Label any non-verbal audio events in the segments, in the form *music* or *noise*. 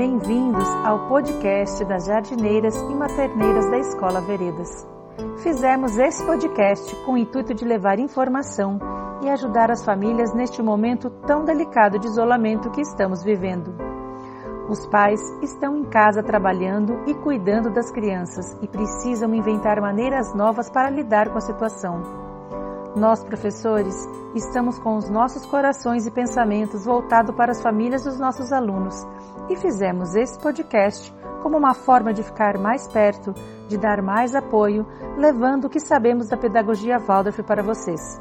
Bem-vindos ao podcast das jardineiras e materneiras da Escola Veredas. Fizemos esse podcast com o intuito de levar informação e ajudar as famílias neste momento tão delicado de isolamento que estamos vivendo. Os pais estão em casa trabalhando e cuidando das crianças e precisam inventar maneiras novas para lidar com a situação. Nós, professores, estamos com os nossos corações e pensamentos voltados para as famílias dos nossos alunos e fizemos esse podcast como uma forma de ficar mais perto, de dar mais apoio, levando o que sabemos da pedagogia Waldorf para vocês.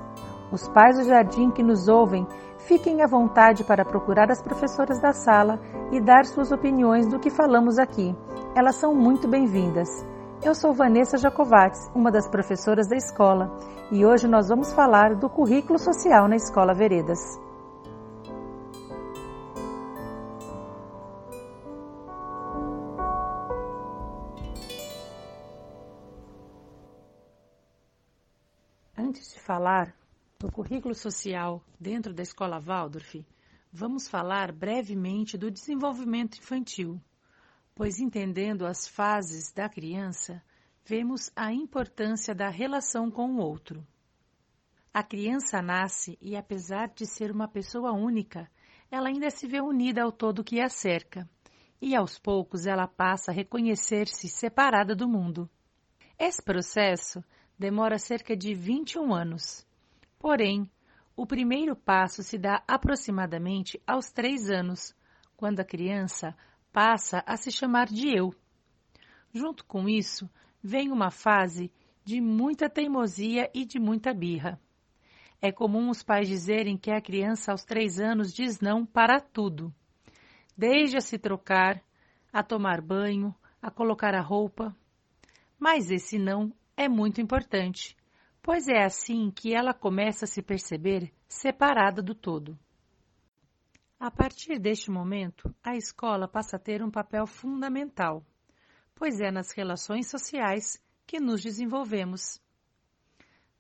Os pais do jardim que nos ouvem, fiquem à vontade para procurar as professoras da sala e dar suas opiniões do que falamos aqui. Elas são muito bem-vindas. Eu sou Vanessa Jacovats, uma das professoras da escola, e hoje nós vamos falar do currículo social na Escola Veredas. Antes de falar do currículo social dentro da escola Waldorf, vamos falar brevemente do desenvolvimento infantil, pois entendendo as fases da criança, vemos a importância da relação com o outro. A criança nasce e, apesar de ser uma pessoa única, ela ainda se vê unida ao todo que a cerca, e aos poucos ela passa a reconhecer-se separada do mundo. Esse processo demora cerca de 21 anos Porém, o primeiro passo se dá aproximadamente aos três anos, quando a criança passa a se chamar de eu. Junto com isso, vem uma fase de muita teimosia e de muita birra. É comum os pais dizerem que a criança aos três anos diz não para tudo, desde a se trocar, a tomar banho, a colocar a roupa. Mas esse não é muito importante, pois é assim que ela começa a se perceber separada do todo. A partir deste momento, a escola passa a ter um papel fundamental, pois é nas relações sociais que nos desenvolvemos.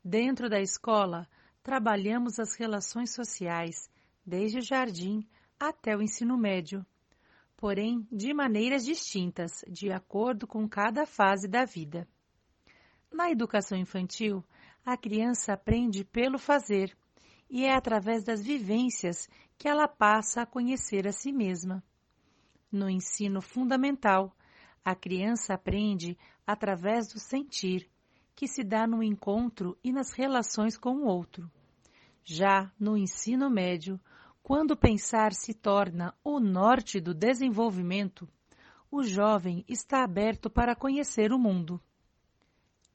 Dentro da escola, trabalhamos as relações sociais, desde o jardim até o ensino médio, porém de maneiras distintas, de acordo com cada fase da vida. Na educação infantil, a criança aprende pelo fazer e é através das vivências que ela passa a conhecer a si mesma. No ensino fundamental, a criança aprende através do sentir, que se dá no encontro e nas relações com o outro. Já no ensino médio, quando pensar se torna o norte do desenvolvimento, o jovem está aberto para conhecer o mundo.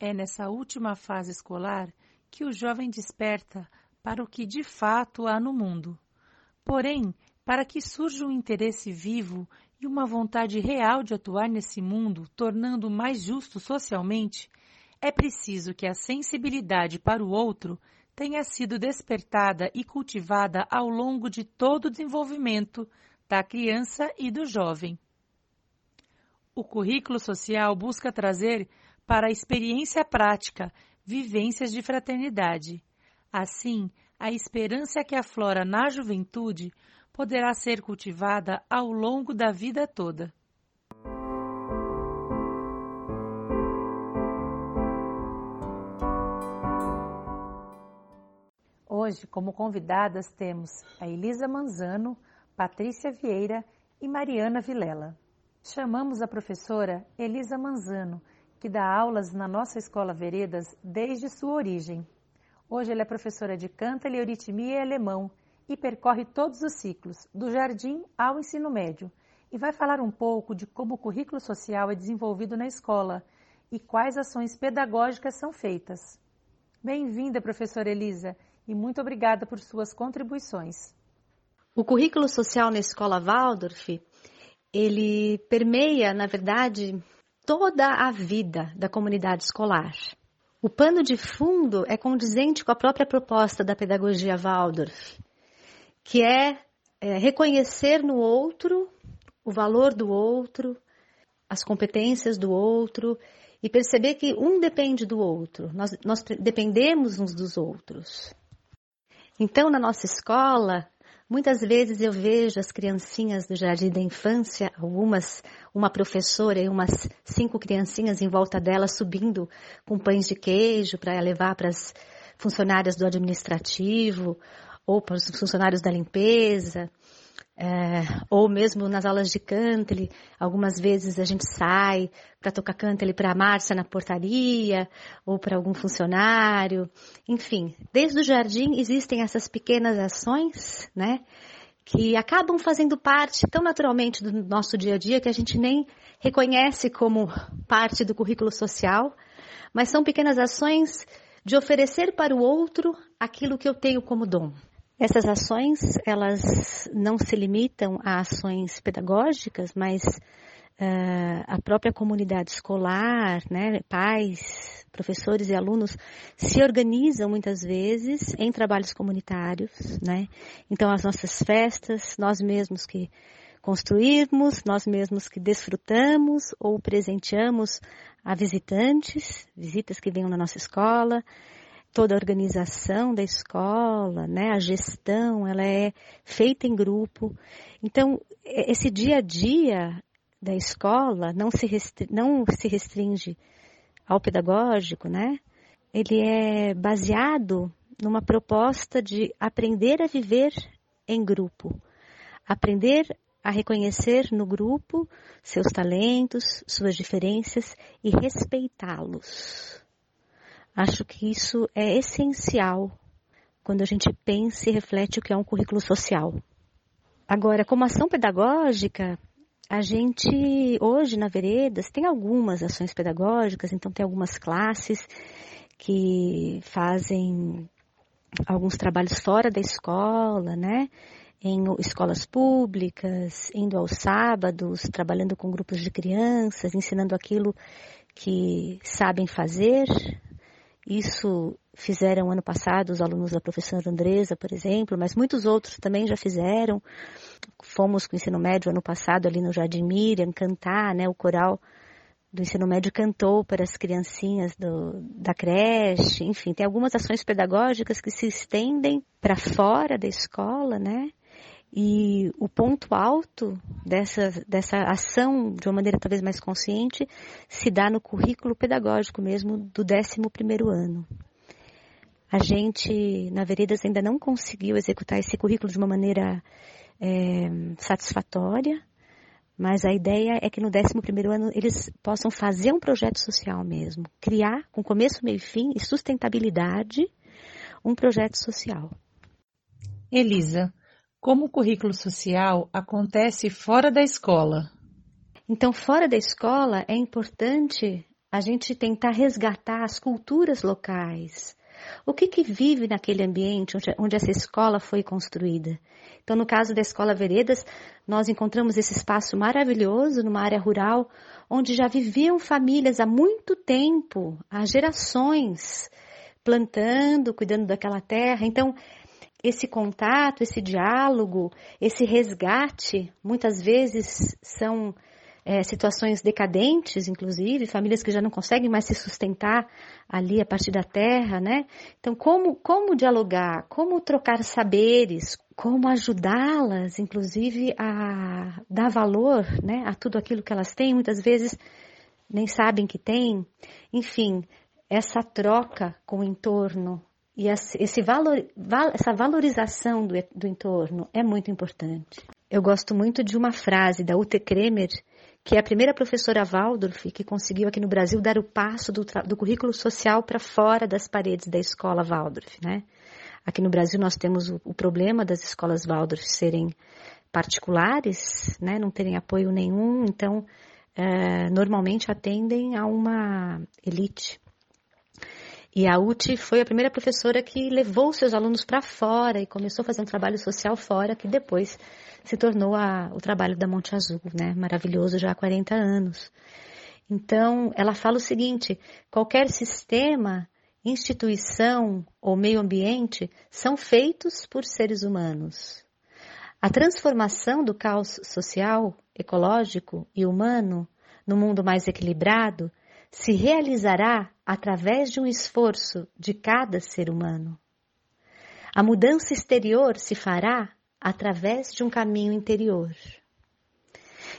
É nessa última fase escolar que o jovem desperta para o que de fato há no mundo. Porém, para que surja um interesse vivo e uma vontade real de atuar nesse mundo, tornando-o mais justo socialmente, é preciso que a sensibilidade para o outro tenha sido despertada e cultivada ao longo de todo o desenvolvimento da criança e do jovem. O currículo social busca trazer para a experiência prática, vivências de fraternidade. Assim, a esperança que aflora na juventude poderá ser cultivada ao longo da vida toda. Hoje, como convidadas, temos a Elisa Manzano, Patrícia Vieira e Mariana Vilela. Chamamos a professora Elisa Manzano que dá aulas na nossa escola Veredas desde sua origem. Hoje ela é professora de canto, euritmia e alemão e percorre todos os ciclos, do jardim ao ensino médio, e vai falar um pouco de como o currículo social é desenvolvido na escola e quais ações pedagógicas são feitas. Bem-vinda, professora Elisa, e muito obrigada por suas contribuições. O currículo social na escola Waldorf, ele permeia, na verdade, toda a vida da comunidade escolar. O pano de fundo é condizente com a própria proposta da pedagogia Waldorf, que é, é reconhecer no outro o valor do outro, as competências do outro e perceber que um depende do outro, nós, nós dependemos uns dos outros. Então, na nossa escola, Muitas vezes eu vejo as criancinhas do jardim da infância, algumas, uma professora e umas cinco criancinhas em volta dela subindo com pães de queijo para levar para as funcionárias do administrativo ou para os funcionários da limpeza. É, ou mesmo nas aulas de cantle, algumas vezes a gente sai para tocar cantle para a Márcia na portaria, ou para algum funcionário. Enfim, desde o jardim existem essas pequenas ações, né? Que acabam fazendo parte tão naturalmente do nosso dia a dia que a gente nem reconhece como parte do currículo social, mas são pequenas ações de oferecer para o outro aquilo que eu tenho como dom. Essas ações, elas não se limitam a ações pedagógicas, mas uh, a própria comunidade escolar, né, pais, professores e alunos se organizam muitas vezes em trabalhos comunitários, né? Então as nossas festas, nós mesmos que construímos, nós mesmos que desfrutamos ou presenteamos a visitantes, visitas que venham na nossa escola, toda a organização da escola, né, a gestão, ela é feita em grupo. Então, esse dia a dia da escola não se, restringe, não se restringe ao pedagógico, né? Ele é baseado numa proposta de aprender a viver em grupo, aprender a reconhecer no grupo seus talentos, suas diferenças e respeitá-los. Acho que isso é essencial quando a gente pensa e reflete o que é um currículo social. Agora, como ação pedagógica, a gente hoje na Veredas tem algumas ações pedagógicas, então tem algumas classes que fazem alguns trabalhos fora da escola, né? Em escolas públicas, indo aos sábados, trabalhando com grupos de crianças, ensinando aquilo que sabem fazer, isso fizeram ano passado os alunos da professora Andresa, por exemplo, mas muitos outros também já fizeram. Fomos com o ensino médio ano passado ali no Jardim Miriam cantar, né? O coral do ensino médio cantou para as criancinhas do, da creche, enfim, tem algumas ações pedagógicas que se estendem para fora da escola, né? E o ponto alto dessa, dessa ação, de uma maneira talvez mais consciente, se dá no currículo pedagógico mesmo do 11 ano. A gente, na Veredas, ainda não conseguiu executar esse currículo de uma maneira é, satisfatória, mas a ideia é que no 11 ano eles possam fazer um projeto social mesmo, criar, com começo, meio e fim e sustentabilidade, um projeto social. Elisa, como o currículo social acontece fora da escola? Então, fora da escola é importante a gente tentar resgatar as culturas locais. O que, que vive naquele ambiente onde, onde essa escola foi construída? Então, no caso da Escola Veredas, nós encontramos esse espaço maravilhoso numa área rural, onde já viviam famílias há muito tempo, há gerações, plantando, cuidando daquela terra. Então, esse contato, esse diálogo, esse resgate, muitas vezes são é, situações decadentes, inclusive, famílias que já não conseguem mais se sustentar ali a partir da terra, né? Então, como, como dialogar, como trocar saberes, como ajudá-las, inclusive, a dar valor, né, a tudo aquilo que elas têm, muitas vezes nem sabem que têm. Enfim, essa troca com o entorno, e esse valor, essa valorização do, do entorno é muito importante. Eu gosto muito de uma frase da Ute Kremer, que é a primeira professora Waldorf que conseguiu aqui no Brasil dar o passo do, do currículo social para fora das paredes da escola Waldorf, né? Aqui no Brasil nós temos o, o problema das escolas Waldorf serem particulares, né? Não terem apoio nenhum, então é, normalmente atendem a uma elite. E a UTI foi a primeira professora que levou seus alunos para fora e começou a fazer um trabalho social fora, que depois se tornou a, o trabalho da Monte Azul, né? Maravilhoso já há 40 anos. Então, ela fala o seguinte: qualquer sistema, instituição ou meio ambiente são feitos por seres humanos. A transformação do caos social, ecológico e humano no mundo mais equilibrado se realizará através de um esforço de cada ser humano. A mudança exterior se fará através de um caminho interior.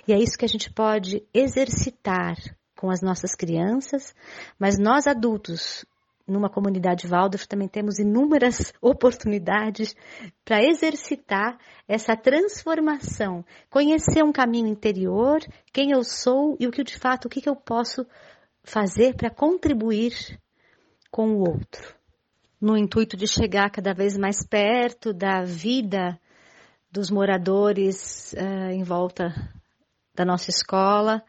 E é isso que a gente pode exercitar com as nossas crianças, mas nós adultos, numa comunidade Waldorf, também temos inúmeras *laughs* oportunidades para exercitar essa transformação, conhecer um caminho interior, quem eu sou e o que de fato, o que, que eu posso fazer para contribuir com o outro. No intuito de chegar cada vez mais perto da vida dos moradores uh, em volta da nossa escola,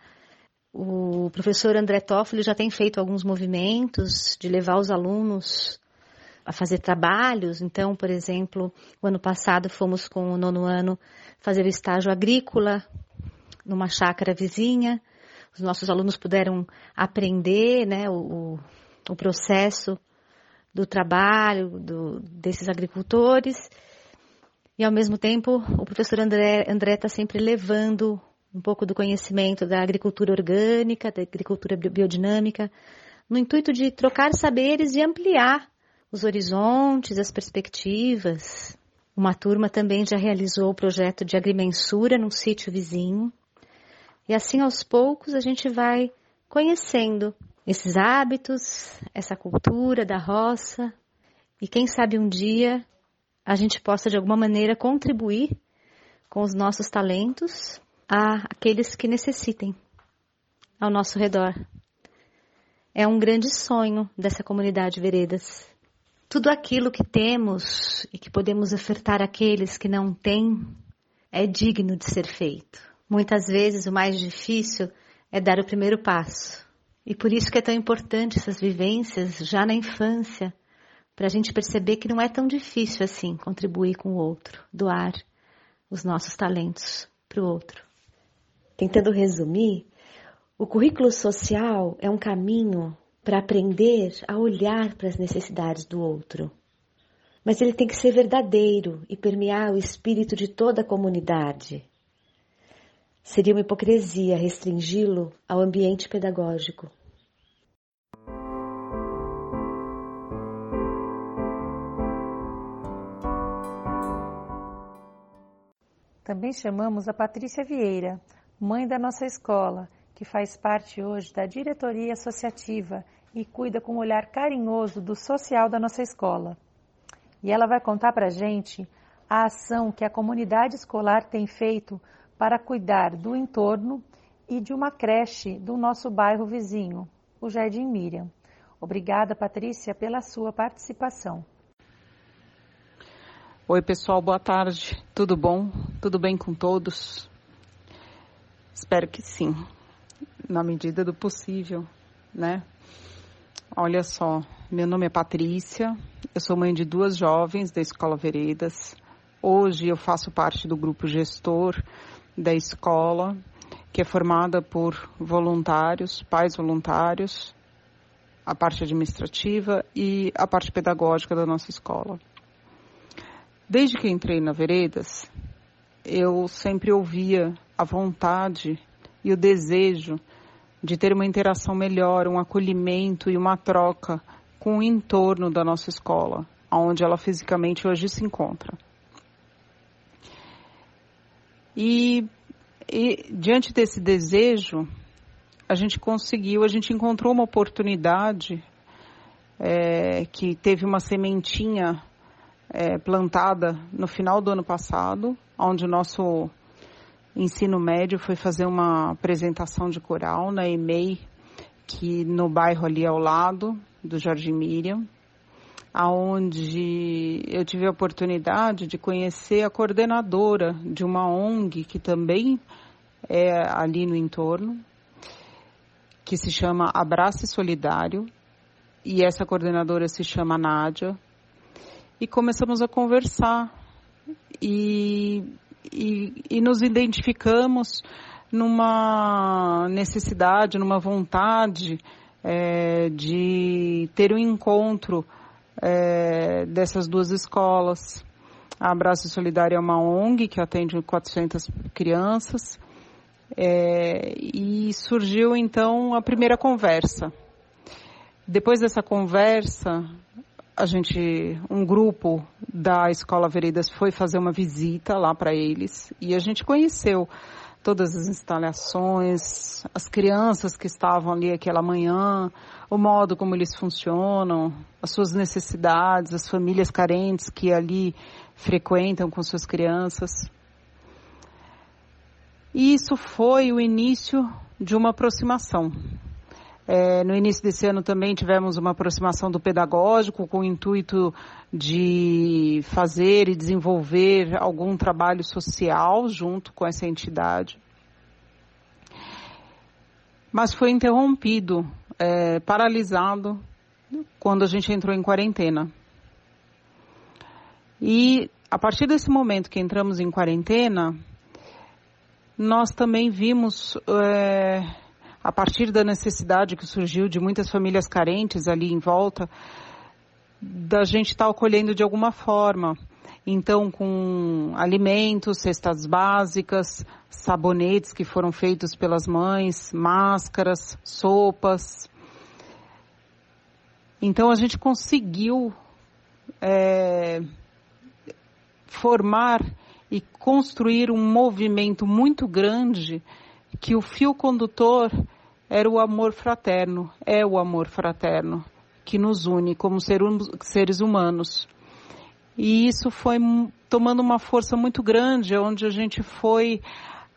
o professor André Toffoli já tem feito alguns movimentos de levar os alunos a fazer trabalhos. Então, por exemplo, o ano passado fomos com o nono ano fazer o estágio agrícola numa chácara vizinha. Os nossos alunos puderam aprender né, o, o processo do trabalho do, desses agricultores. E, ao mesmo tempo, o professor André está sempre levando um pouco do conhecimento da agricultura orgânica, da agricultura biodinâmica, no intuito de trocar saberes e ampliar os horizontes, as perspectivas. Uma turma também já realizou o projeto de agrimensura num sítio vizinho. E assim, aos poucos, a gente vai conhecendo esses hábitos, essa cultura da roça. E quem sabe um dia a gente possa, de alguma maneira, contribuir com os nossos talentos a aqueles que necessitem ao nosso redor. É um grande sonho dessa comunidade Veredas. Tudo aquilo que temos e que podemos ofertar àqueles que não têm é digno de ser feito. Muitas vezes o mais difícil é dar o primeiro passo. E por isso que é tão importante essas vivências já na infância, para a gente perceber que não é tão difícil assim contribuir com o outro, doar os nossos talentos para o outro. Tentando resumir, o currículo social é um caminho para aprender a olhar para as necessidades do outro. Mas ele tem que ser verdadeiro e permear o espírito de toda a comunidade. Seria uma hipocrisia restringi-lo ao ambiente pedagógico. Também chamamos a Patrícia Vieira, mãe da nossa escola, que faz parte hoje da diretoria associativa e cuida com um olhar carinhoso do social da nossa escola. E ela vai contar para gente a ação que a comunidade escolar tem feito para cuidar do entorno e de uma creche do nosso bairro vizinho, o Jardim Miriam. Obrigada, Patrícia, pela sua participação. Oi, pessoal, boa tarde. Tudo bom? Tudo bem com todos? Espero que sim, na medida do possível, né? Olha só, meu nome é Patrícia, eu sou mãe de duas jovens da Escola Veredas. Hoje eu faço parte do grupo gestor da escola, que é formada por voluntários, pais voluntários, a parte administrativa e a parte pedagógica da nossa escola. Desde que entrei na Veredas, eu sempre ouvia a vontade e o desejo de ter uma interação melhor, um acolhimento e uma troca com o entorno da nossa escola, onde ela fisicamente hoje se encontra. E, e diante desse desejo, a gente conseguiu, a gente encontrou uma oportunidade é, que teve uma sementinha é, plantada no final do ano passado, onde o nosso ensino médio foi fazer uma apresentação de coral na EMEI, que no bairro ali ao lado do Jardim Miriam, aonde eu tive a oportunidade de conhecer a coordenadora de uma ONG que também é ali no entorno, que se chama Abraço Solidário, e essa coordenadora se chama Nádia, e começamos a conversar e, e, e nos identificamos numa necessidade, numa vontade é, de ter um encontro é, dessas duas escolas. A Abraço Solidário é uma ONG que atende 400 crianças é, e surgiu então a primeira conversa. Depois dessa conversa, a gente, um grupo da Escola Veredas foi fazer uma visita lá para eles e a gente conheceu todas as instalações, as crianças que estavam ali aquela manhã, o modo como eles funcionam, as suas necessidades, as famílias carentes que ali frequentam com suas crianças. E isso foi o início de uma aproximação. É, no início desse ano também tivemos uma aproximação do pedagógico com o intuito de fazer e desenvolver algum trabalho social junto com essa entidade. Mas foi interrompido, é, paralisado, quando a gente entrou em quarentena. E a partir desse momento que entramos em quarentena, nós também vimos, é, a partir da necessidade que surgiu de muitas famílias carentes ali em volta, da gente estar tá acolhendo de alguma forma. Então, com alimentos, cestas básicas, sabonetes que foram feitos pelas mães, máscaras, sopas. Então, a gente conseguiu é, formar e construir um movimento muito grande que o fio condutor era o amor fraterno, é o amor fraterno que nos une como ser, seres humanos. E isso foi tomando uma força muito grande, onde a gente foi.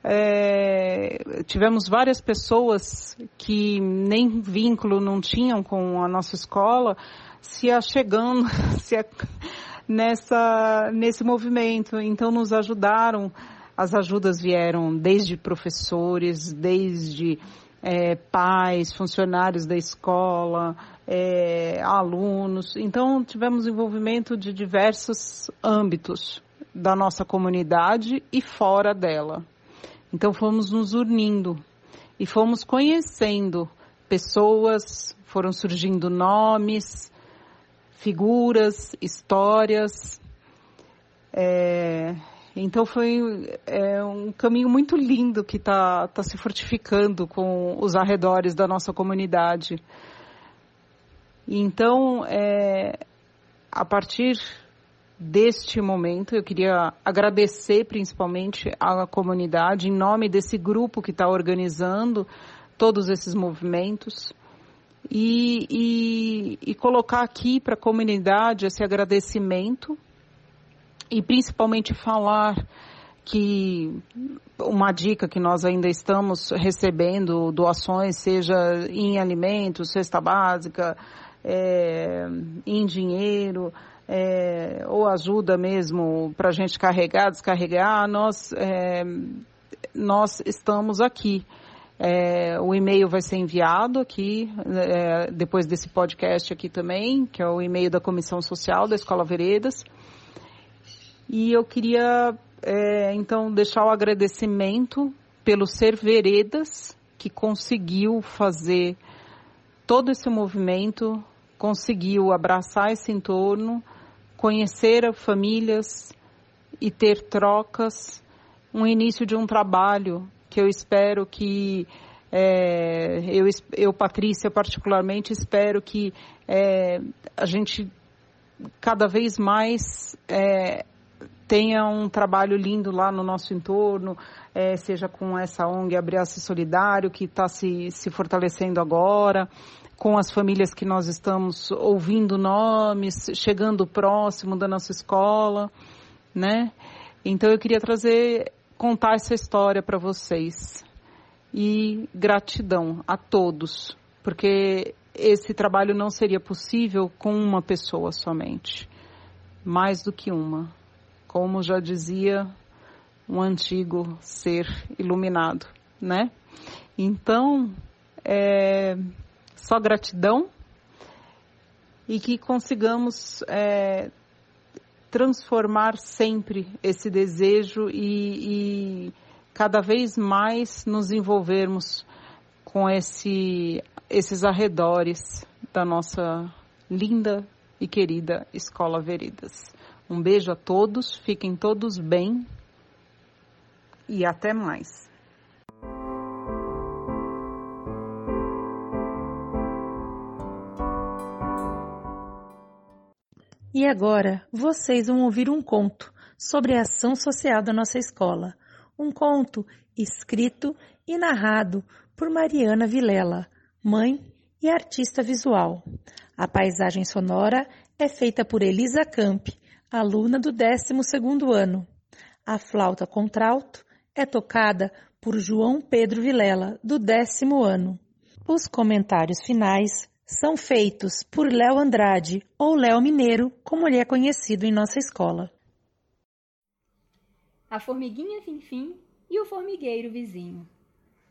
É, tivemos várias pessoas que nem vínculo não tinham com a nossa escola se achegando, *laughs* se a, nessa, nesse movimento. Então, nos ajudaram. As ajudas vieram desde professores, desde é, pais, funcionários da escola, é, alunos. Então, tivemos envolvimento de diversos âmbitos da nossa comunidade e fora dela. Então, fomos nos unindo e fomos conhecendo pessoas, foram surgindo nomes, figuras, histórias. É, então foi é, um caminho muito lindo que está tá se fortificando com os arredores da nossa comunidade. Então, é, a partir deste momento, eu queria agradecer principalmente à comunidade, em nome desse grupo que está organizando todos esses movimentos e, e, e colocar aqui para a comunidade esse agradecimento e principalmente falar que uma dica que nós ainda estamos recebendo doações, seja em alimentos, cesta básica, é, em dinheiro, é, ou ajuda mesmo para a gente carregar, descarregar, nós, é, nós estamos aqui. É, o e-mail vai ser enviado aqui, é, depois desse podcast aqui também, que é o e-mail da Comissão Social da Escola Veredas. E eu queria, é, então, deixar o agradecimento pelo Ser Veredas, que conseguiu fazer todo esse movimento, conseguiu abraçar esse entorno, conhecer famílias e ter trocas, um início de um trabalho que eu espero que é, eu, eu, Patrícia, particularmente, espero que é, a gente cada vez mais é, tenha um trabalho lindo lá no nosso entorno, é, seja com essa ONG Abraço Solidário, que está se, se fortalecendo agora, com as famílias que nós estamos ouvindo nomes, chegando próximo da nossa escola, né? Então eu queria trazer contar essa história para vocês. E gratidão a todos, porque esse trabalho não seria possível com uma pessoa somente, mais do que uma. Como já dizia um antigo ser iluminado, né? Então, é, só gratidão e que consigamos é, transformar sempre esse desejo e, e cada vez mais nos envolvermos com esse, esses arredores da nossa linda e querida Escola Veredas. Um beijo a todos, fiquem todos bem e até mais. E agora vocês vão ouvir um conto sobre a ação social da nossa escola. Um conto escrito e narrado por Mariana Vilela, mãe e artista visual. A paisagem sonora é feita por Elisa Camp, aluna do 12º ano. A flauta contralto é tocada por João Pedro Vilela, do décimo ano. Os comentários finais são feitos por Léo Andrade, ou Léo Mineiro, como ele é conhecido em nossa escola. A formiguinha Finfim e o formigueiro vizinho.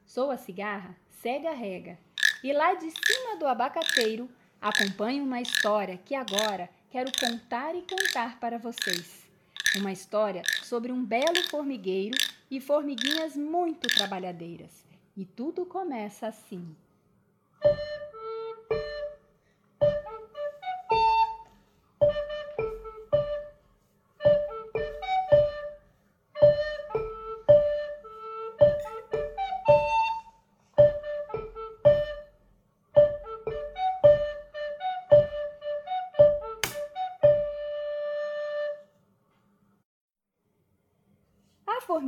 Sou a cigarra, cega rega, e lá de cima do abacateiro acompanho uma história que agora quero contar e contar para vocês. Uma história sobre um belo formigueiro e formiguinhas muito trabalhadeiras. E tudo começa assim.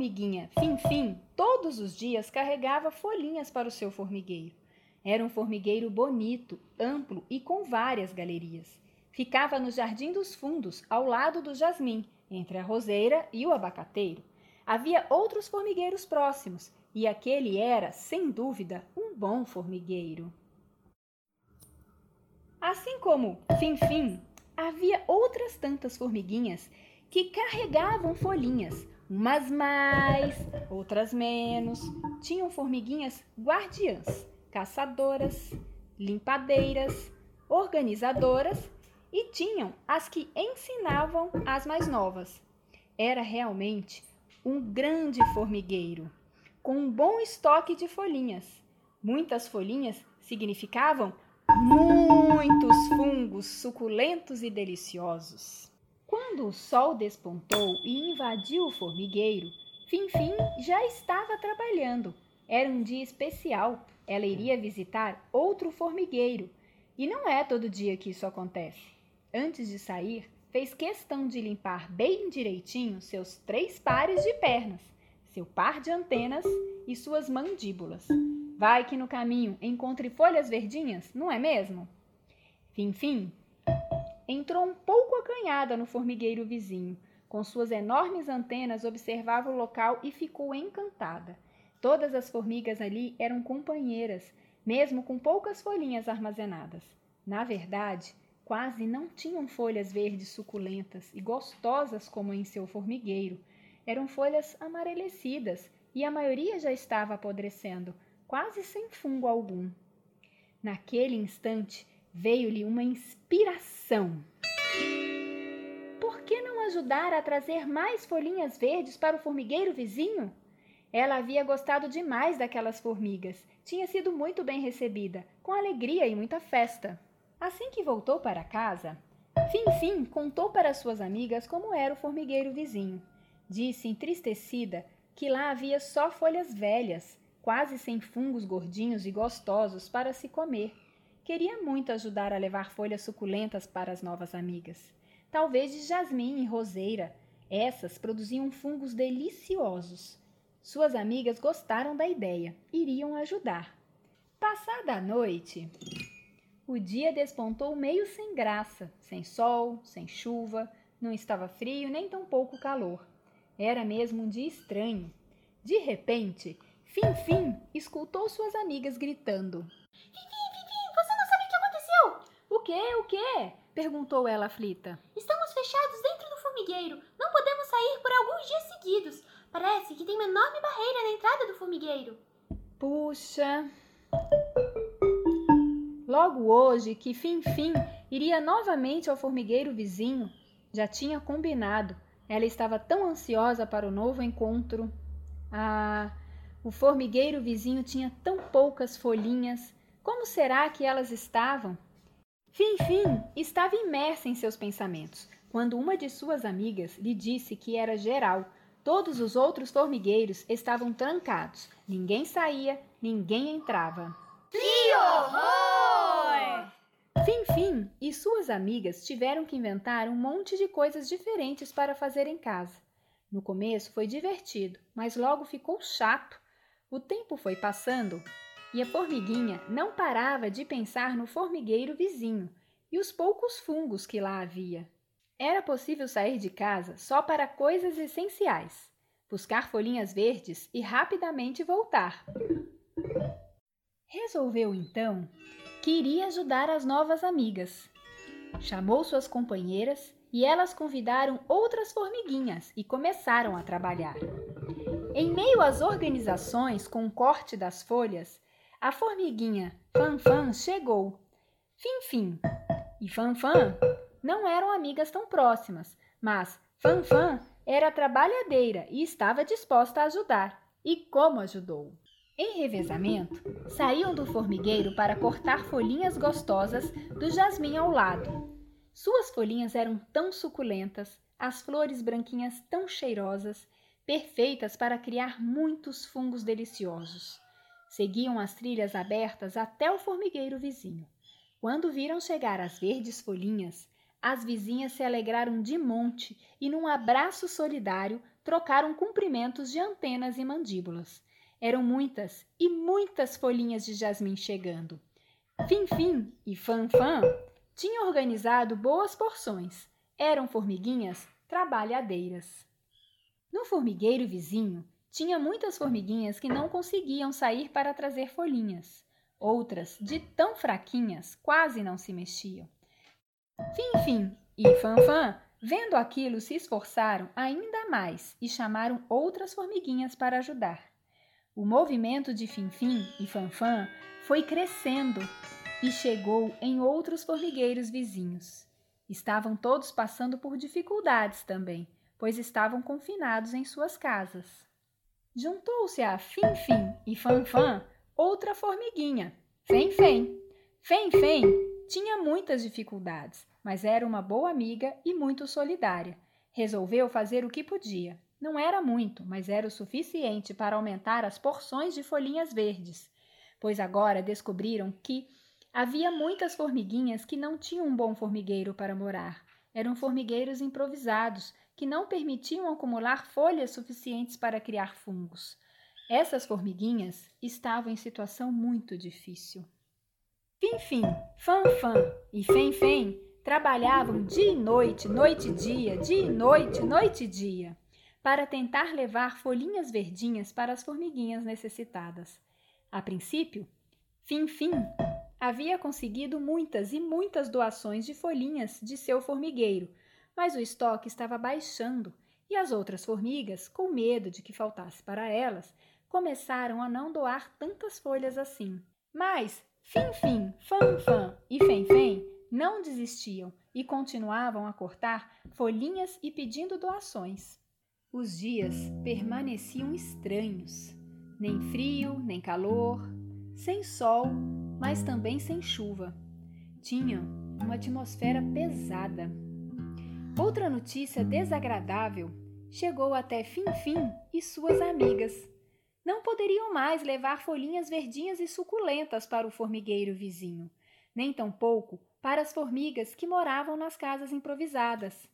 Formiguinha Fim-Fim todos os dias carregava folhinhas para o seu formigueiro. Era um formigueiro bonito, amplo e com várias galerias. Ficava no Jardim dos Fundos, ao lado do jasmim, entre a roseira e o abacateiro. Havia outros formigueiros próximos, e aquele era, sem dúvida, um bom formigueiro. Assim como Fim-Fim, havia outras tantas formiguinhas que carregavam folhinhas, umas mais, outras menos. Tinham formiguinhas guardiãs, caçadoras, limpadeiras, organizadoras e tinham as que ensinavam as mais novas. Era realmente um grande formigueiro, com um bom estoque de folhinhas. Muitas folhinhas significavam muitos fungos suculentos e deliciosos. Quando o sol despontou e invadiu o formigueiro, Finfim já estava trabalhando. Era um dia especial. Ela iria visitar outro formigueiro. E não é todo dia que isso acontece. Antes de sair, fez questão de limpar bem direitinho seus três pares de pernas, seu par de antenas e suas mandíbulas. Vai que no caminho encontre folhas verdinhas, não é mesmo? Finfim entrou um pouco acanhada no formigueiro vizinho. Com suas enormes antenas, observava o local e ficou encantada. Todas as formigas ali eram companheiras, mesmo com poucas folhinhas armazenadas. Na verdade, quase não tinham folhas verdes suculentas e gostosas como em seu formigueiro. Eram folhas amarelecidas e a maioria já estava apodrecendo, quase sem fungo algum. Naquele instante, veio-lhe uma inspiração. Por que não ajudar a trazer mais folhinhas verdes para o formigueiro vizinho? Ela havia gostado demais daquelas formigas. Tinha sido muito bem recebida, com alegria e muita festa. Assim que voltou para casa, Fim-Fim contou para suas amigas como era o formigueiro vizinho. Disse, entristecida, que lá havia só folhas velhas, quase sem fungos gordinhos e gostosos para se comer Queria muito ajudar a levar folhas suculentas para as novas amigas. Talvez de jasmim e roseira. Essas produziam fungos deliciosos. Suas amigas gostaram da ideia, iriam ajudar. Passada a noite, o dia despontou meio sem graça, sem sol, sem chuva, não estava frio nem tampouco calor. Era mesmo um dia estranho. De repente, Fim-Fim escutou suas amigas gritando: o quê? O quê? perguntou ela aflita. Estamos fechados dentro do formigueiro. Não podemos sair por alguns dias seguidos. Parece que tem uma enorme barreira na entrada do formigueiro. Puxa. Logo hoje, que fim-fim iria novamente ao formigueiro vizinho, já tinha combinado. Ela estava tão ansiosa para o novo encontro. Ah, o formigueiro vizinho tinha tão poucas folhinhas. Como será que elas estavam? Fim-Fim estava imersa em seus pensamentos quando uma de suas amigas lhe disse que era geral. Todos os outros formigueiros estavam trancados. Ninguém saía, ninguém entrava. Que horror! Fim-Fim e suas amigas tiveram que inventar um monte de coisas diferentes para fazer em casa. No começo foi divertido, mas logo ficou chato. O tempo foi passando e a formiguinha não parava de pensar no formigueiro vizinho e os poucos fungos que lá havia. Era possível sair de casa só para coisas essenciais, buscar folhinhas verdes e rapidamente voltar. Resolveu então que iria ajudar as novas amigas. Chamou suas companheiras e elas convidaram outras formiguinhas e começaram a trabalhar. Em meio às organizações com o corte das folhas, a formiguinha Fanfan chegou. Fim-fim e Fanfan não eram amigas tão próximas, mas Fanfan era trabalhadeira e estava disposta a ajudar. E como ajudou? Em revezamento, saíam do formigueiro para cortar folhinhas gostosas do jasmim ao lado. Suas folhinhas eram tão suculentas, as flores branquinhas tão cheirosas, perfeitas para criar muitos fungos deliciosos. Seguiam as trilhas abertas até o formigueiro vizinho. Quando viram chegar as verdes folhinhas, as vizinhas se alegraram de monte e, num abraço solidário, trocaram cumprimentos de antenas e mandíbulas. Eram muitas e muitas folhinhas de jasmim chegando. Fim-Fim e Fan-Fan tinham organizado boas porções. Eram formiguinhas trabalhadeiras. No formigueiro vizinho, tinha muitas formiguinhas que não conseguiam sair para trazer folhinhas. Outras, de tão fraquinhas, quase não se mexiam. Fim-Fim e Fan-Fan, vendo aquilo, se esforçaram ainda mais e chamaram outras formiguinhas para ajudar. O movimento de Finfim e Fanfan foi crescendo e chegou em outros formigueiros vizinhos. Estavam todos passando por dificuldades também, pois estavam confinados em suas casas. Juntou-se a Finfim e Fanfan outra formiguinha, Fem-Fem. Fem-Fem tinha muitas dificuldades, mas era uma boa amiga e muito solidária. Resolveu fazer o que podia. Não era muito, mas era o suficiente para aumentar as porções de folhinhas verdes, pois agora descobriram que havia muitas formiguinhas que não tinham um bom formigueiro para morar. Eram formigueiros improvisados que não permitiam acumular folhas suficientes para criar fungos. Essas formiguinhas estavam em situação muito difícil. Fim-fim, fan-fan e fem-fem trabalhavam dia e noite, noite e dia, dia e noite, noite e dia para tentar levar folhinhas verdinhas para as formiguinhas necessitadas. A princípio, Fim-Fim havia conseguido muitas e muitas doações de folhinhas de seu formigueiro, mas o estoque estava baixando e as outras formigas, com medo de que faltasse para elas, começaram a não doar tantas folhas assim. Mas Fim-Fim, Fam-Fam e Fem-Fem não desistiam e continuavam a cortar folhinhas e pedindo doações. Os dias permaneciam estranhos, nem frio, nem calor, sem sol, mas também sem chuva. Tinham uma atmosfera pesada. Outra notícia desagradável chegou até Fim-Fim e suas amigas. Não poderiam mais levar folhinhas verdinhas e suculentas para o formigueiro vizinho, nem tampouco para as formigas que moravam nas casas improvisadas.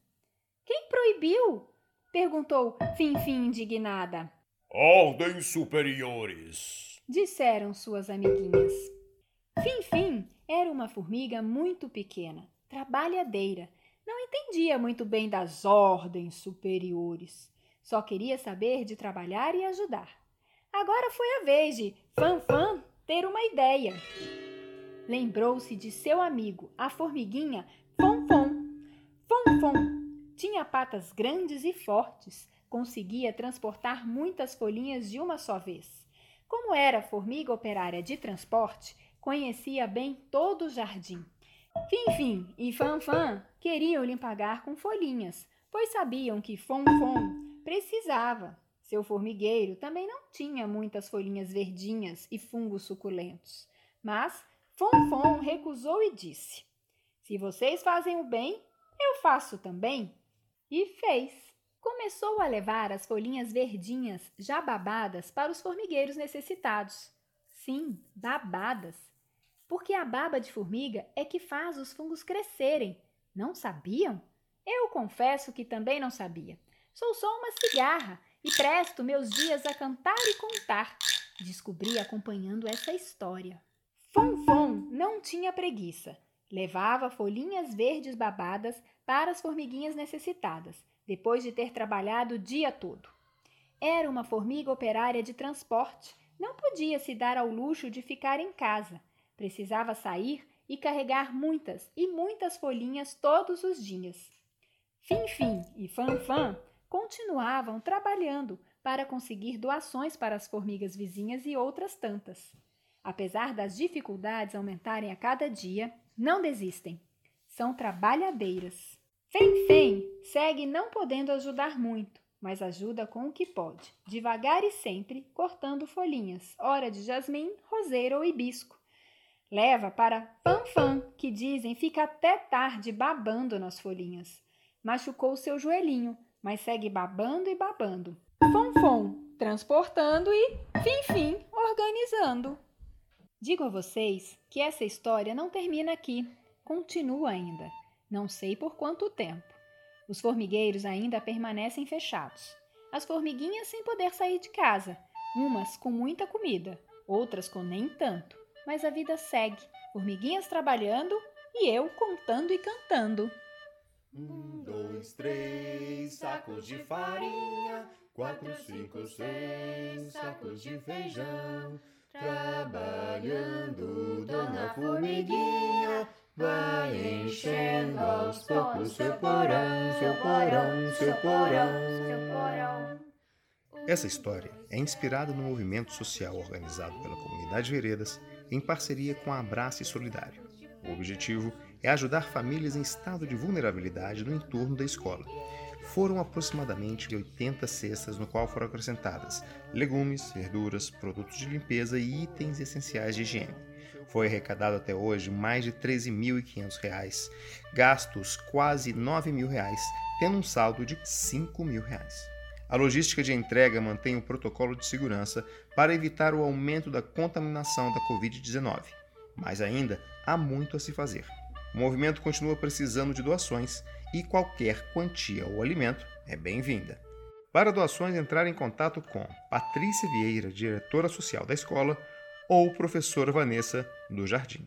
Quem proibiu? Perguntou Fim-Fim indignada. Ordens superiores, disseram suas amiguinhas. Fim-Fim era uma formiga muito pequena, trabalhadeira. Não entendia muito bem das ordens superiores. Só queria saber de trabalhar e ajudar. Agora foi a vez de Fan-Fan ter uma ideia. Lembrou-se de seu amigo, a formiguinha Fom-Fom. Fom-Fom tinha patas grandes e fortes, conseguia transportar muitas folhinhas de uma só vez. Como era formiga operária de transporte, conhecia bem todo o jardim. Fim-Fim e Fan-Fan queriam lhe pagar com folhinhas, pois sabiam que Fom-Fom precisava. Seu formigueiro também não tinha muitas folhinhas verdinhas e fungos suculentos. Mas Fom-Fom recusou e disse: Se vocês fazem o bem, eu faço também. E fez. Começou a levar as folhinhas verdinhas já babadas para os formigueiros necessitados. Sim, babadas. Porque a baba de formiga é que faz os fungos crescerem. Não sabiam? Eu confesso que também não sabia. Sou só uma cigarra e presto meus dias a cantar e contar. Descobri acompanhando essa história. Fonfon não tinha preguiça. Levava folhinhas verdes babadas para as formiguinhas necessitadas, depois de ter trabalhado o dia todo. Era uma formiga operária de transporte, não podia se dar ao luxo de ficar em casa. Precisava sair e carregar muitas e muitas folhinhas todos os dias. Fim-Fim e Fan-Fan continuavam trabalhando para conseguir doações para as formigas vizinhas e outras tantas. Apesar das dificuldades aumentarem a cada dia, não desistem. São trabalhadeiras. Fem-Fem segue não podendo ajudar muito, mas ajuda com o que pode, devagar e sempre, cortando folhinhas, ora de jasmim, roseira ou hibisco. Leva para Fanfan, que dizem fica até tarde babando nas folhinhas. Machucou seu joelhinho, mas segue babando e babando. Fonfon, transportando e, fim-fim, organizando. Digo a vocês que essa história não termina aqui, continua ainda. Não sei por quanto tempo. Os formigueiros ainda permanecem fechados. As formiguinhas sem poder sair de casa, umas com muita comida, outras com nem tanto. Mas a vida segue, formiguinhas trabalhando e eu contando e cantando. Um, dois, três sacos de farinha, quatro, cinco, seis sacos de feijão. Trabalhando, dona Formiguinha vai enchendo aos poucos seu porão, seu porão, seu porão, seu porão. Essa história é inspirada no movimento social organizado pela comunidade Veredas em parceria com a Abraço Solidário. O objetivo é ajudar famílias em estado de vulnerabilidade no entorno da escola. Foram aproximadamente 80 cestas no qual foram acrescentadas legumes, verduras, produtos de limpeza e itens essenciais de higiene. Foi arrecadado até hoje mais de R$ 13.500, gastos quase 9 mil reais, tendo um saldo de 5 mil reais. A logística de entrega mantém o protocolo de segurança para evitar o aumento da contaminação da Covid-19. Mas ainda há muito a se fazer. O movimento continua precisando de doações e qualquer quantia ou alimento é bem-vinda. Para doações, entrar em contato com Patrícia Vieira, diretora social da escola, ou professora Vanessa do Jardim.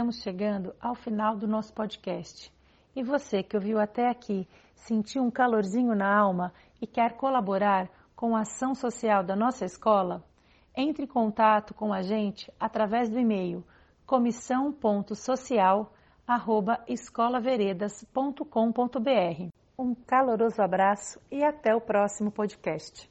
Estamos chegando ao final do nosso podcast. E você que ouviu até aqui, sentiu um calorzinho na alma e quer colaborar com a ação social da nossa escola? Entre em contato com a gente através do e-mail comissão.social@escolaveredas.com.br. Um caloroso abraço e até o próximo podcast.